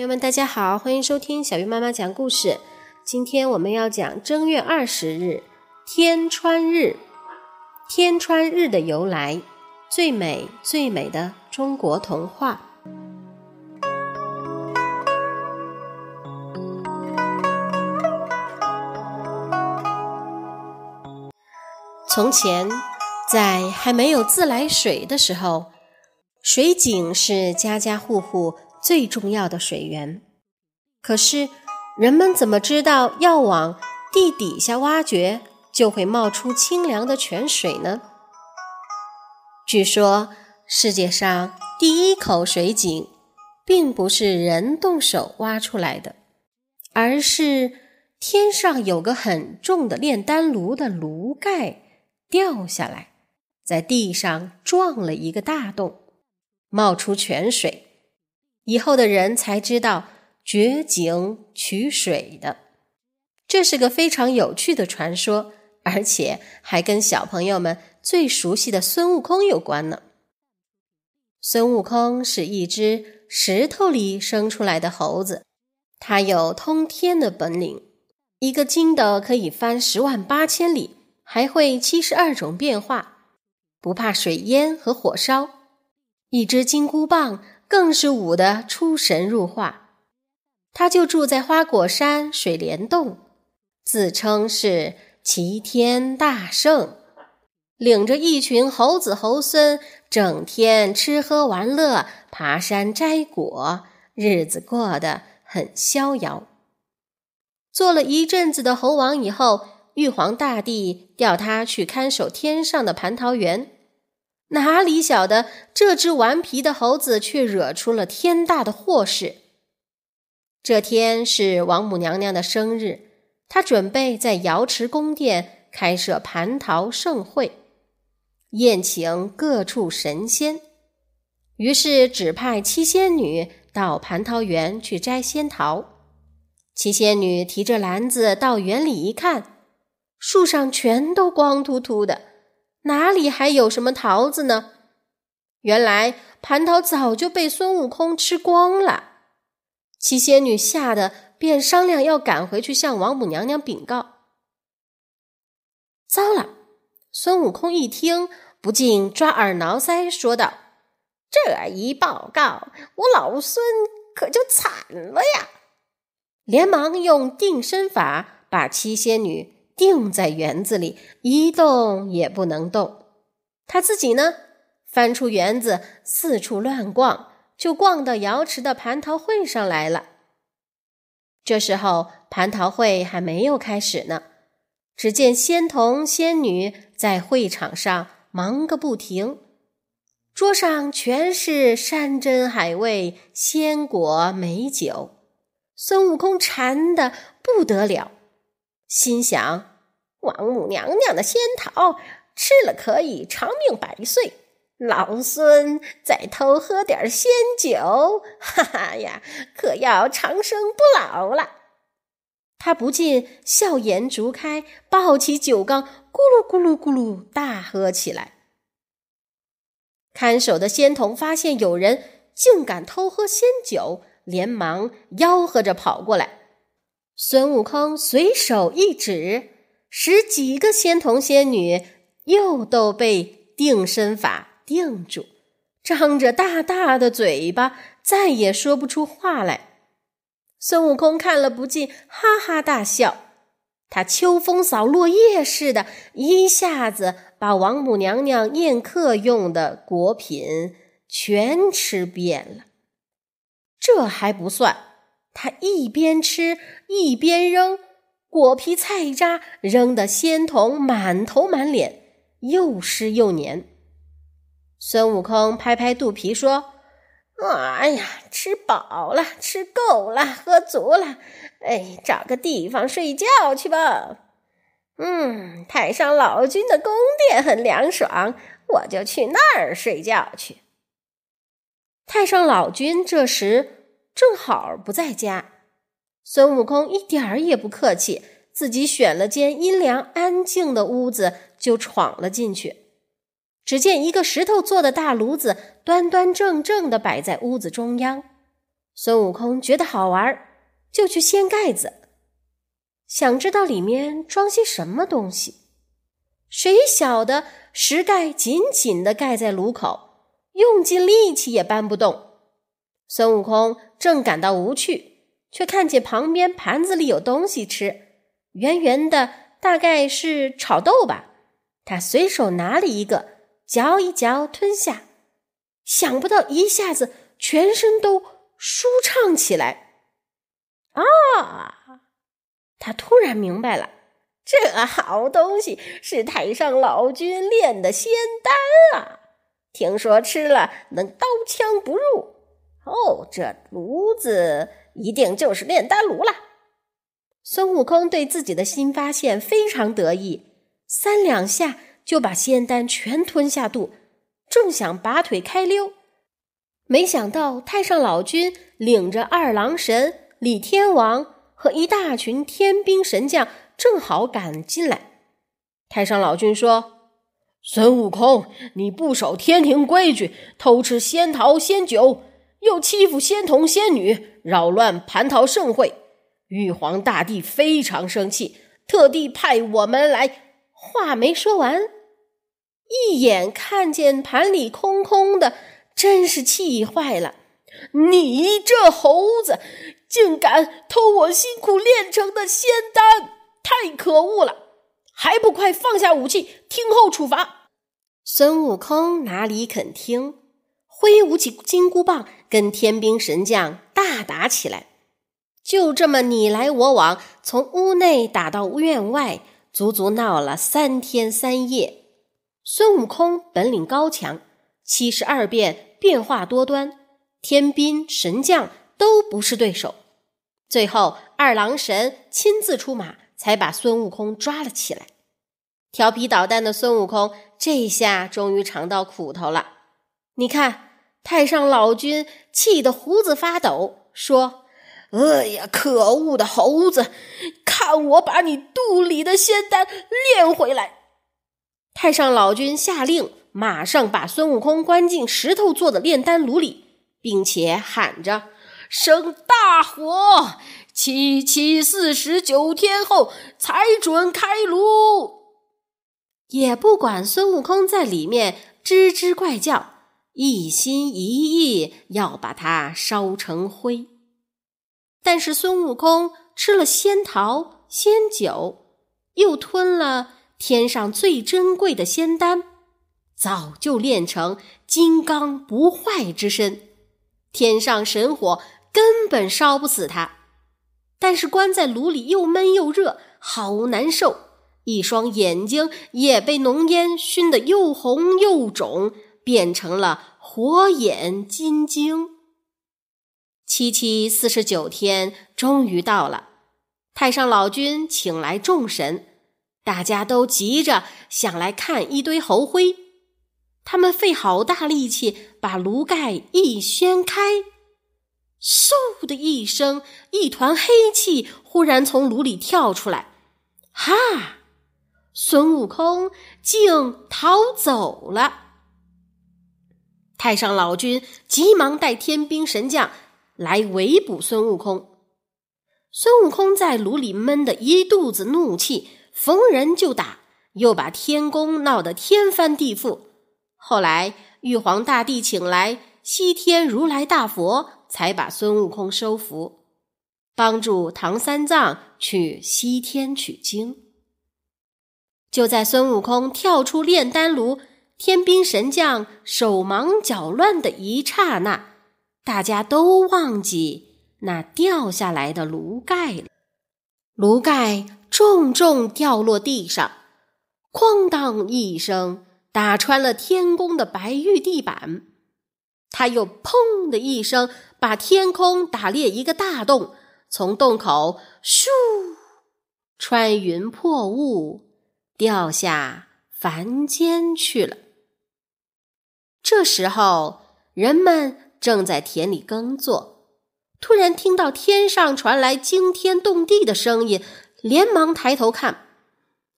朋友们，大家好，欢迎收听小鱼妈妈讲故事。今天我们要讲正月二十日天穿日。天穿日的由来，最美最美的中国童话。从前，在还没有自来水的时候，水井是家家户户。最重要的水源，可是人们怎么知道要往地底下挖掘就会冒出清凉的泉水呢？据说世界上第一口水井并不是人动手挖出来的，而是天上有个很重的炼丹炉的炉盖掉下来，在地上撞了一个大洞，冒出泉水。以后的人才知道掘井取水的，这是个非常有趣的传说，而且还跟小朋友们最熟悉的孙悟空有关呢。孙悟空是一只石头里生出来的猴子，他有通天的本领，一个筋斗可以翻十万八千里，还会七十二种变化，不怕水淹和火烧，一只金箍棒。更是舞得出神入化，他就住在花果山水帘洞，自称是齐天大圣，领着一群猴子猴孙，整天吃喝玩乐，爬山摘果，日子过得很逍遥。做了一阵子的猴王以后，玉皇大帝调他去看守天上的蟠桃园。哪里晓得，这只顽皮的猴子却惹出了天大的祸事。这天是王母娘娘的生日，她准备在瑶池宫殿开设蟠桃盛会，宴请各处神仙。于是指派七仙女到蟠桃园去摘仙桃。七仙女提着篮子到园里一看，树上全都光秃秃的。哪里还有什么桃子呢？原来蟠桃早就被孙悟空吃光了。七仙女吓得便商量要赶回去向王母娘娘禀告。糟了！孙悟空一听，不禁抓耳挠腮，说道：“这一报告，我老孙可就惨了呀！”连忙用定身法把七仙女。定在园子里，一动也不能动。他自己呢，翻出园子，四处乱逛，就逛到瑶池的蟠桃会上来了。这时候，蟠桃会还没有开始呢。只见仙童仙女在会场上忙个不停，桌上全是山珍海味、鲜果美酒。孙悟空馋得不得了，心想。王母娘娘的仙桃吃了可以长命百岁，老孙再偷喝点仙酒，哈哈呀，可要长生不老了。他不禁笑颜逐开，抱起酒缸，咕噜咕噜咕噜大喝起来。看守的仙童发现有人竟敢偷喝仙酒，连忙吆喝着跑过来。孙悟空随手一指。十几个仙童仙女又都被定身法定住，张着大大的嘴巴，再也说不出话来。孙悟空看了不禁哈哈大笑，他秋风扫落叶似的，一下子把王母娘娘宴客用的果品全吃遍了。这还不算，他一边吃一边扔。果皮菜渣扔得仙童满头满脸，又湿又黏。孙悟空拍拍肚皮说：“哎呀，吃饱了，吃够了，喝足了，哎，找个地方睡觉去吧。嗯，太上老君的宫殿很凉爽，我就去那儿睡觉去。”太上老君这时正好不在家。孙悟空一点儿也不客气，自己选了间阴凉安静的屋子，就闯了进去。只见一个石头做的大炉子，端端正正的摆在屋子中央。孙悟空觉得好玩，就去掀盖子，想知道里面装些什么东西。谁晓得石盖紧紧地盖在炉口，用尽力气也搬不动。孙悟空正感到无趣，却看见旁边盘子里有东西吃，圆圆的，大概是炒豆吧。他随手拿了一个，嚼一嚼，吞下，想不到一下子全身都舒畅起来。啊！他突然明白了。这好东西是太上老君炼的仙丹啊！听说吃了能刀枪不入。哦，这炉子一定就是炼丹炉了。孙悟空对自己的新发现非常得意，三两下就把仙丹全吞下肚，正想拔腿开溜，没想到太上老君领着二郎神、李天王和一大群天兵神将。正好赶进来，太上老君说：“孙悟空，你不守天庭规矩，偷吃仙桃仙酒，又欺负仙童仙女，扰乱蟠桃盛会，玉皇大帝非常生气，特地派我们来。”话没说完，一眼看见盘里空空的，真是气坏了。你这猴子，竟敢偷我辛苦炼成的仙丹！太可恶了！还不快放下武器，听候处罚！孙悟空哪里肯听，挥舞起金箍棒，跟天兵神将大打起来。就这么你来我往，从屋内打到院外，足足闹了三天三夜。孙悟空本领高强，七十二变变化多端，天兵神将都不是对手。最后，二郎神亲自出马。才把孙悟空抓了起来。调皮捣蛋的孙悟空这下终于尝到苦头了。你看，太上老君气得胡子发抖，说：“哎呀，可恶的猴子，看我把你肚里的仙丹炼回来！”太上老君下令，马上把孙悟空关进石头做的炼丹炉里，并且喊着：“生大火！”七七四十九天后才准开炉，也不管孙悟空在里面吱吱怪叫，一心一意要把它烧成灰。但是孙悟空吃了仙桃、仙酒，又吞了天上最珍贵的仙丹，早就练成金刚不坏之身，天上神火根本烧不死他。但是关在炉里又闷又热，好难受。一双眼睛也被浓烟熏得又红又肿，变成了火眼金睛。七七四十九天终于到了，太上老君请来众神，大家都急着想来看一堆猴灰。他们费好大力气把炉盖一掀开。嗖的一声，一团黑气忽然从炉里跳出来，哈！孙悟空竟逃走了。太上老君急忙带天兵神将来围捕孙悟空。孙悟空在炉里闷得一肚子怒气，逢人就打，又把天宫闹得天翻地覆。后来玉皇大帝请来西天如来大佛。才把孙悟空收服，帮助唐三藏去西天取经。就在孙悟空跳出炼丹炉，天兵神将手忙脚乱的一刹那，大家都忘记那掉下来的炉盖了。炉盖重重掉落地上，哐当一声，打穿了天宫的白玉地板。他又砰的一声。把天空打裂一个大洞，从洞口咻穿云破雾，掉下凡间去了。这时候，人们正在田里耕作，突然听到天上传来惊天动地的声音，连忙抬头看，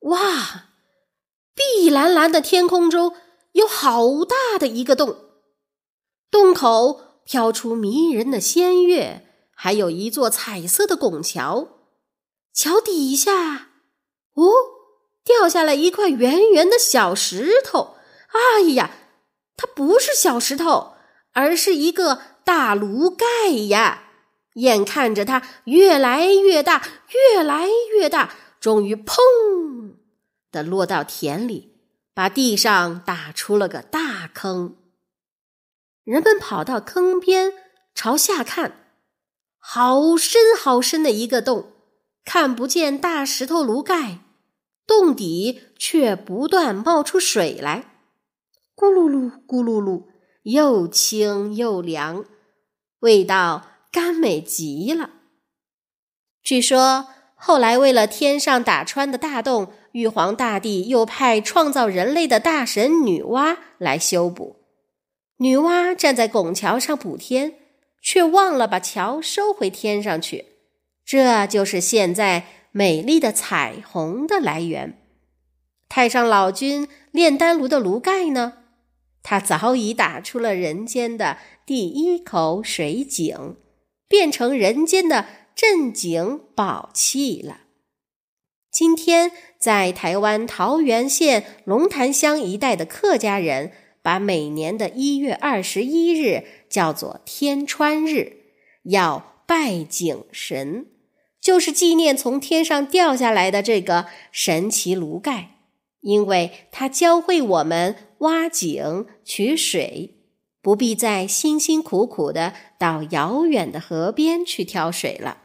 哇！碧蓝蓝的天空中有好大的一个洞，洞口。飘出迷人的仙乐，还有一座彩色的拱桥。桥底下，哦，掉下来一块圆圆的小石头。哎呀，它不是小石头，而是一个大炉盖呀！眼看着它越来越大，越来越大，终于砰的落到田里，把地上打出了个大坑。人们跑到坑边，朝下看，好深好深的一个洞，看不见大石头炉盖，洞底却不断冒出水来，咕噜噜，咕噜噜，又清又凉，味道。甘美极了。据说后来为了天上打穿的大洞，玉皇大帝又派创造人类的大神女娲来修补。女娲站在拱桥上补天，却忘了把桥收回天上去。这就是现在美丽的彩虹的来源。太上老君炼丹炉的炉盖呢？他早已打出了人间的第一口水井。变成人间的镇井宝器了。今天，在台湾桃源县龙潭乡一带的客家人，把每年的一月二十一日叫做天穿日，要拜井神，就是纪念从天上掉下来的这个神奇炉盖，因为它教会我们挖井取水。不必再辛辛苦苦的到遥远的河边去挑水了。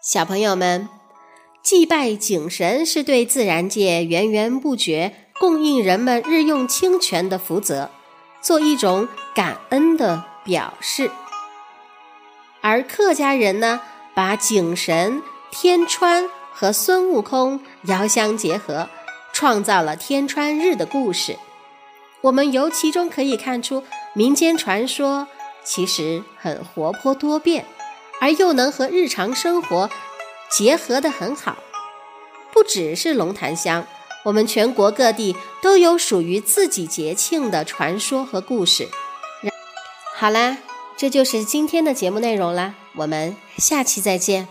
小朋友们，祭拜井神是对自然界源源不绝供应人们日用清泉的福泽，做一种感恩的表示。而客家人呢，把井神天川和孙悟空遥相结合，创造了天川日的故事。我们由其中可以看出，民间传说其实很活泼多变，而又能和日常生活结合得很好。不只是龙潭乡，我们全国各地都有属于自己节庆的传说和故事。好啦，这就是今天的节目内容啦，我们下期再见。